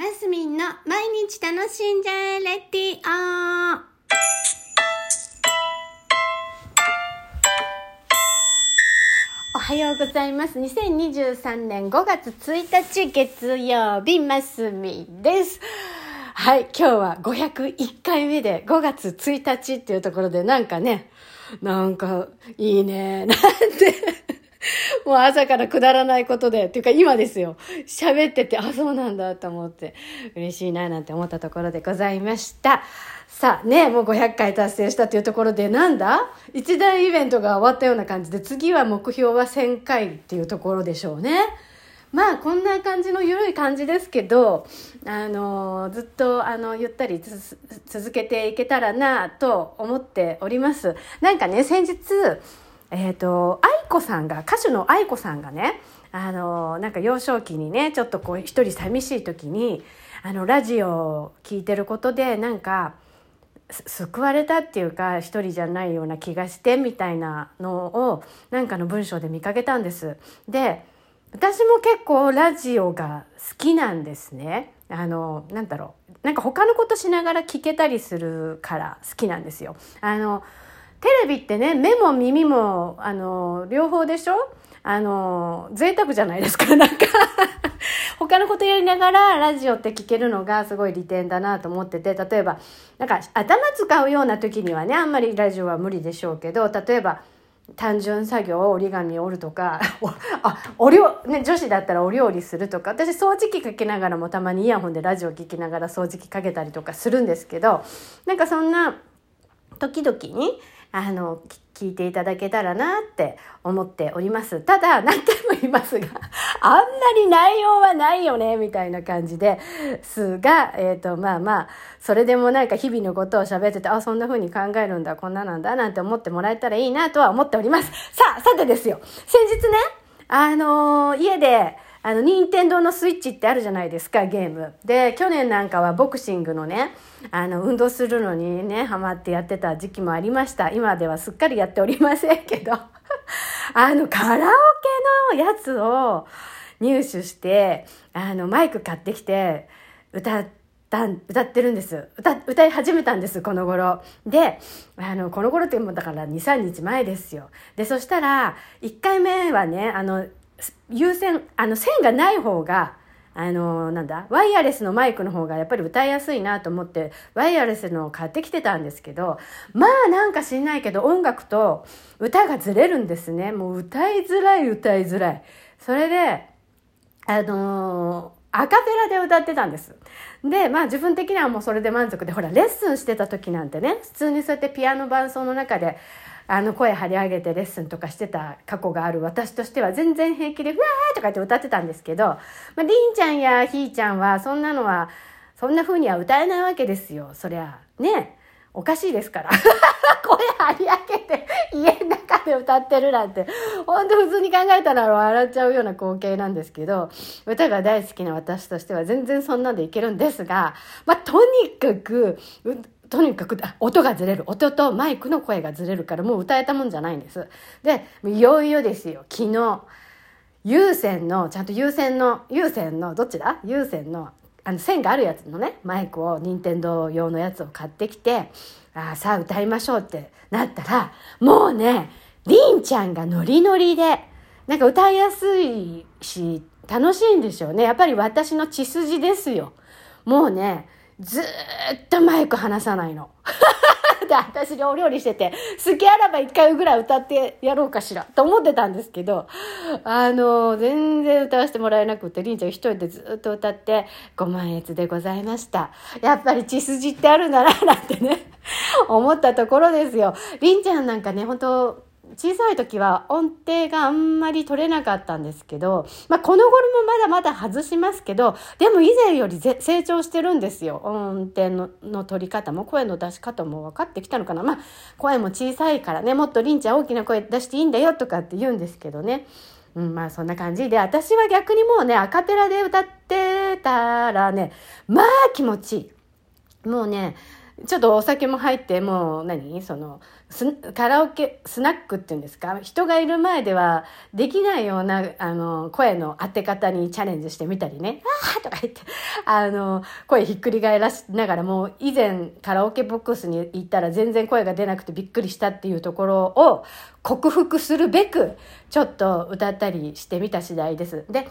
マスミンの毎日楽しんじゃえレディオおはようございます。2023年5月1日月曜日、マスミンです。はい、今日は501回目で5月1日っていうところでなんかね、なんかいいね、なんて。もう朝からくだらないことで、っていうか今ですよ。喋ってて、あ、そうなんだと思って、嬉しいななんて思ったところでございました。さあね、もう500回達成したというところで、なんだ？一大イベントが終わったような感じで、次は目標は1000回っていうところでしょうね。まあこんな感じの緩い感じですけど、あのずっとあのゆったり続けていけたらなと思っております。なんかね、先日、えっ、と、愛子さんが、歌手の愛子さんがね、あの、なんか幼少期にね、ちょっとこう一人寂しい時に、あの、ラジオを聞いてることで、なんか、救われたっていうか一人じゃないような気がしてみたいなのをなんかの文章で見かけたんです。で私も結構ラジオが好きなんですね。あのなんだろうなんか他のことしながら聞けたりするから好きなんですよ。あのテレビってね目も耳もあの両方でしょ？あの贅沢じゃないですか。なんか他のことやりながらラジオって聞けるのがすごい利点だなと思ってて例えばなんか頭使うような時にはねあんまりラジオは無理でしょうけど例えば単純作業折り紙折るとか あお料、ね、女子だったらお料理するとか私掃除機かけながらもたまにイヤホンでラジオ聞きながら掃除機かけたりとかするんですけどなんかそんな時々にあの聞いていただけたらなって思っております。ただ、何回も言いますが、あんまり内容はないよね、みたいな感じですが、えっ、ー、と、まあまあ、それでもなんか日々のことを喋ってて、あ、そんな風に考えるんだ、こんななんだ、なんて思ってもらえたらいいなとは思っております。さあ、さてですよ。先日ね、あのー、家で、あの、任天堂のスイッチってあるじゃないですか、ゲーム。で、去年なんかはボクシングのね、あの、運動するのにね、ハマってやってた時期もありました。今ではすっかりやっておりませんけど、あの、カラオケのやつを入手して、あの、マイク買ってきて、歌った歌ってるんです歌歌い始めたんですこの頃であのこの頃ってもうだから23日前ですよでそしたら1回目はねあの有線あの線がない方があのなんだワイヤレスのマイクの方がやっぱり歌いやすいなと思ってワイヤレスのを買ってきてたんですけどまあなんか知んないけど音楽と歌がずれるんですねもう歌いづらい歌いづらいそれであのアカペラで歌ってたんです。で、まあ自分的にはもうそれで満足で、ほら、レッスンしてた時なんてね、普通にそうやってピアノ伴奏の中で、あの声張り上げてレッスンとかしてた過去がある私としては全然平気で、ふわーとか言って歌ってたんですけど、まあ、りんちゃんやひーちゃんはそんなのは、そんな風には歌えないわけですよ。そりゃ、ね。おかしいですから。声張り上げて家の中で歌ってるなんて、ほんと普通に考えたら笑っちゃうような光景なんですけど、歌が大好きな私としては全然そんなんでいけるんですが、まあ、とにかく、とにかく音がずれる。音とマイクの声がずれるからもう歌えたもんじゃないんです。で、いよいよですよ、昨日、有線の、ちゃんと有線の、有線の、どっちだ？有線の、あの線があるやつのねマイクを任天堂用のやつを買ってきてあさあ歌いましょうってなったらもうねりんちゃんがノリノリでなんか歌いやすいし楽しいんでしょうね。やっぱり私の血筋ですよ。もうねずっとマイク離さないの。で私お料理してて好きあらば一回ぐらい歌ってやろうかしらと思ってたんですけどあの全然歌わせてもらえなくてりんちゃん一人でずっと歌ってご満悦でございましたやっぱり血筋ってあるんだななんてね思ったところですよりんちゃんなんかね本当小さい時は音程があんまり取れなかったんですけど、まあ、この頃もまだまだ外しますけどでも以前より成長してるんですよ。音程のの取り方も声の出し方も分かってきたのかな。まあ声も小さいからねもっとりんちゃん大きな声出していいんだよとかって言うんですけどね。うん、まあそんな感じで私は逆にもうねアカペラで歌ってたらねまあ気持ちいい。もうねちょっとお酒も入ってもう何？そのカラオケスナックっていうんですか？人がいる前ではできないようなあの声の当て方にチャレンジしてみたりね「ああ!」とか言ってあの声ひっくり返らしながらもう以前カラオケボックスに行ったら全然声が出なくてびっくりしたっていうところを克服するべくちょっと歌ったりしてみた次第です。で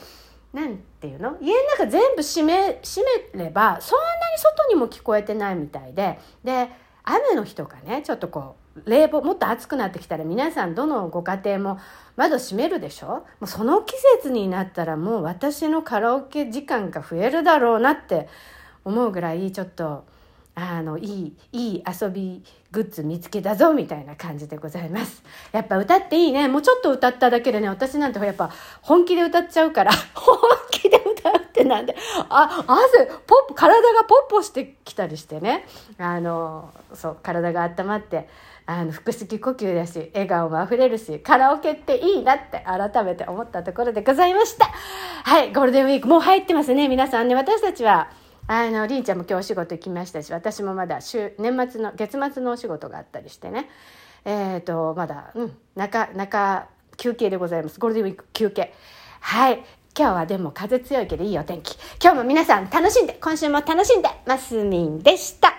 なんていうの？家の中全部閉め閉めればそんなに外にも聞こえてないみたいでで雨の日とかねちょっとこう冷房もっと暑くなってきたら皆さんどのご家庭も窓閉めるでしょ？もうその季節になったらもう私のカラオケ時間が増えるだろうなって思うぐらいちょっと。あのいいいい遊びグッズ見つけたぞみたいな感じでございます。やっぱ歌っていいね。もうちょっと歌っただけでね私なんてやっぱ本気で歌っちゃうから 本気で歌うってなんで。あ汗ポップ体がポッポしてきたりしてね。あのそう体が温まってあの腹式呼吸だし笑顔もあふれるしカラオケっていいなって改めて思ったところでございました。はいゴールデンウィークもう入ってますね皆さんね。私たちはあのりんちゃんも今日お仕事行きましたし私もまだ週年末の月末のお仕事があったりしてね。えっ、ー、とまだうん中中休憩でございます。ゴールデンウィーク休憩。はい。今日はでも風強いけどいいお天気。今日も皆さん楽しんで今週も楽しんでますみんでした。